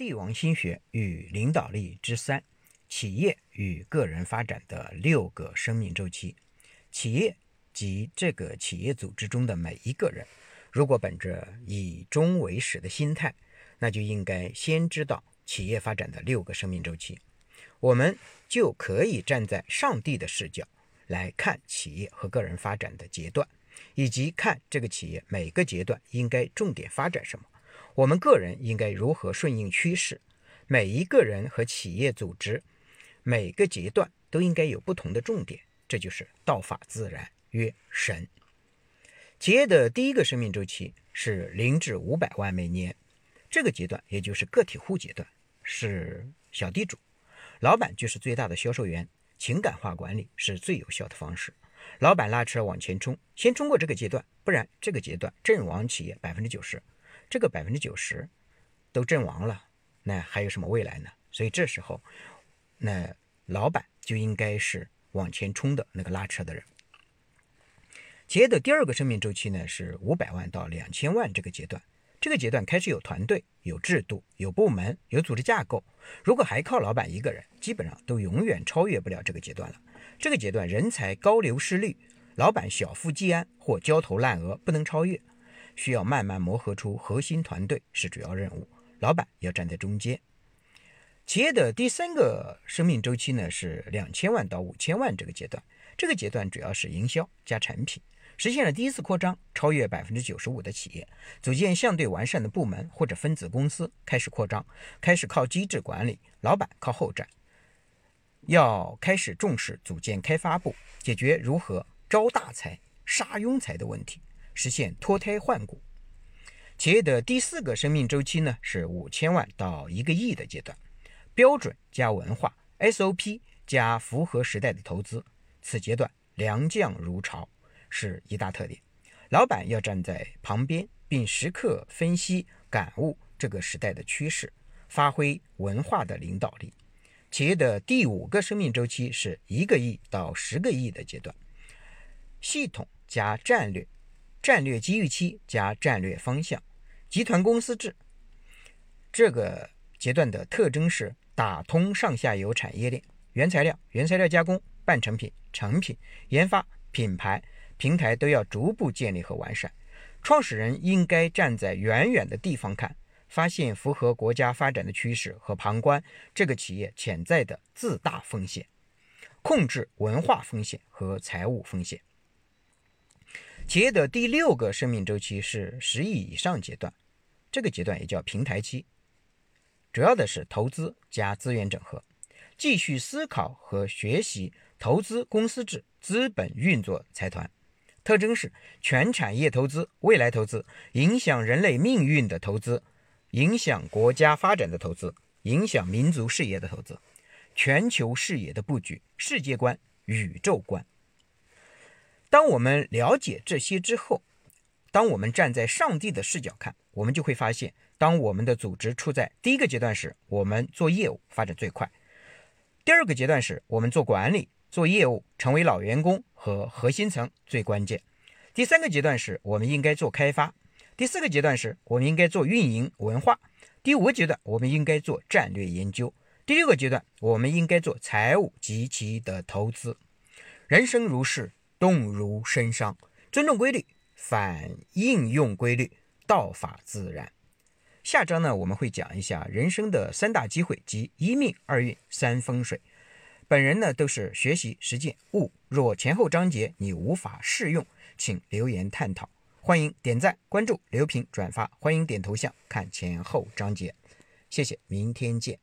帝王心学与领导力之三：企业与个人发展的六个生命周期。企业及这个企业组织中的每一个人，如果本着以终为始的心态，那就应该先知道企业发展的六个生命周期，我们就可以站在上帝的视角来看企业和个人发展的阶段，以及看这个企业每个阶段应该重点发展什么。我们个人应该如何顺应趋势？每一个人和企业组织每个阶段都应该有不同的重点，这就是道法自然，曰神。企业的第一个生命周期是零至五百万每年，这个阶段也就是个体户阶段，是小地主，老板就是最大的销售员，情感化管理是最有效的方式。老板拉车往前冲，先冲过这个阶段，不然这个阶段阵亡企业百分之九十。这个百分之九十都阵亡了，那还有什么未来呢？所以这时候，那老板就应该是往前冲的那个拉车的人。企业的第二个生命周期呢，是五百万到两千万这个阶段。这个阶段开始有团队、有制度、有部门、有组织架构。如果还靠老板一个人，基本上都永远超越不了这个阶段了。这个阶段人才高流失率，老板小富即安或焦头烂额，不能超越。需要慢慢磨合出核心团队是主要任务，老板要站在中间。企业的第三个生命周期呢是两千万到五千万这个阶段，这个阶段主要是营销加产品，实现了第一次扩张，超越百分之九十五的企业，组建相对完善的部门或者分子公司，开始扩张，开始靠机制管理，老板靠后站，要开始重视组建开发部，解决如何招大才、杀庸才的问题。实现脱胎换骨。企业的第四个生命周期呢，是五千万到一个亿的阶段，标准加文化 SOP 加符合时代的投资。此阶段良将如潮是一大特点，老板要站在旁边，并时刻分析感悟这个时代的趋势，发挥文化的领导力。企业的第五个生命周期是一个亿到十个亿的阶段，系统加战略。战略机遇期加战略方向，集团公司制。这个阶段的特征是打通上下游产业链，原材料、原材料加工、半成品、成品、研发、品牌、平台都要逐步建立和完善。创始人应该站在远远的地方看，发现符合国家发展的趋势和旁观这个企业潜在的自大风险，控制文化风险和财务风险。企业的第六个生命周期是十亿以上阶段，这个阶段也叫平台期，主要的是投资加资源整合，继续思考和学习投资公司制、资本运作财团，特征是全产业投资、未来投资、影响人类命运的投资、影响国家发展的投资、影响民族事业的投资、全球视野的布局、世界观、宇宙观。当我们了解这些之后，当我们站在上帝的视角看，我们就会发现，当我们的组织处在第一个阶段时，我们做业务发展最快；第二个阶段时，我们做管理、做业务，成为老员工和核心层最关键；第三个阶段时，我们应该做开发；第四个阶段时，我们应该做运营文化；第五个阶段，我们应该做战略研究；第六个阶段，我们应该做财务及其的投资。人生如是。动如参商，尊重规律，反应用规律，道法自然。下章呢，我们会讲一下人生的三大机会及一命二运三风水。本人呢都是学习实践悟。若前后章节你无法适用，请留言探讨。欢迎点赞、关注、留评、转发。欢迎点头像看前后章节。谢谢，明天见。